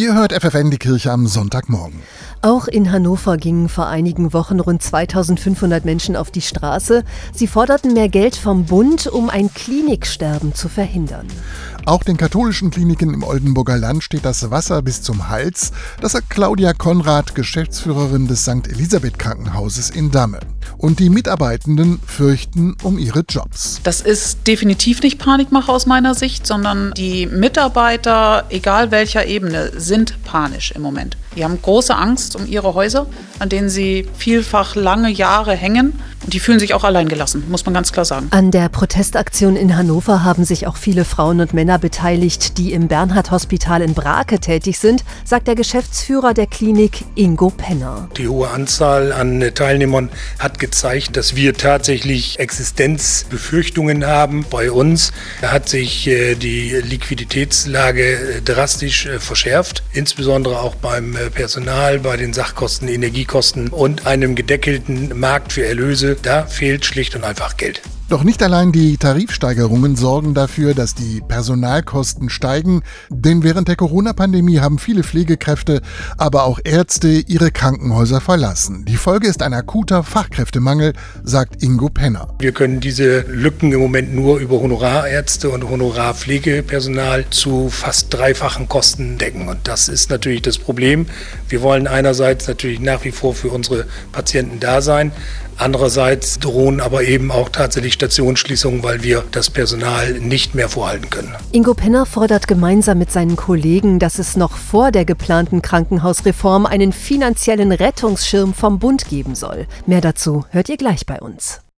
Ihr hört FFN die Kirche am Sonntagmorgen. Auch in Hannover gingen vor einigen Wochen rund 2500 Menschen auf die Straße. Sie forderten mehr Geld vom Bund, um ein Kliniksterben zu verhindern. Auch den katholischen Kliniken im Oldenburger Land steht das Wasser bis zum Hals. Das sagt Claudia Konrad, Geschäftsführerin des St. Elisabeth Krankenhauses in Damme. Und die Mitarbeitenden fürchten um ihre Jobs. Das ist definitiv nicht Panikmache aus meiner Sicht, sondern die Mitarbeiter, egal welcher Ebene, sind panisch im Moment. Die haben große Angst um ihre Häuser, an denen sie vielfach lange Jahre hängen. Und die fühlen sich auch alleingelassen, muss man ganz klar sagen. An der Protestaktion in Hannover haben sich auch viele Frauen und Männer beteiligt, die im Bernhard-Hospital in Brake tätig sind, sagt der Geschäftsführer der Klinik Ingo Penner. Die hohe Anzahl an Teilnehmern hat gezeigt, dass wir tatsächlich Existenzbefürchtungen haben bei uns. Da hat sich äh, die Liquiditätslage äh, drastisch äh, verschärft, insbesondere auch beim Personal, bei den Sachkosten, Energiekosten und einem gedeckelten Markt für Erlöse. Da fehlt schlicht und einfach Geld. Doch nicht allein die Tarifsteigerungen sorgen dafür, dass die Personalkosten steigen, denn während der Corona-Pandemie haben viele Pflegekräfte, aber auch Ärzte ihre Krankenhäuser verlassen. Die Folge ist ein akuter Fachkräftemangel, sagt Ingo Penner. Wir können diese Lücken im Moment nur über Honorarärzte und Honorarpflegepersonal zu fast dreifachen Kosten decken. Und das ist natürlich das Problem. Wir wollen einerseits natürlich nach wie vor für unsere Patienten da sein, Andererseits drohen aber eben auch tatsächlich Stationsschließungen, weil wir das Personal nicht mehr vorhalten können. Ingo Penner fordert gemeinsam mit seinen Kollegen, dass es noch vor der geplanten Krankenhausreform einen finanziellen Rettungsschirm vom Bund geben soll. Mehr dazu hört ihr gleich bei uns.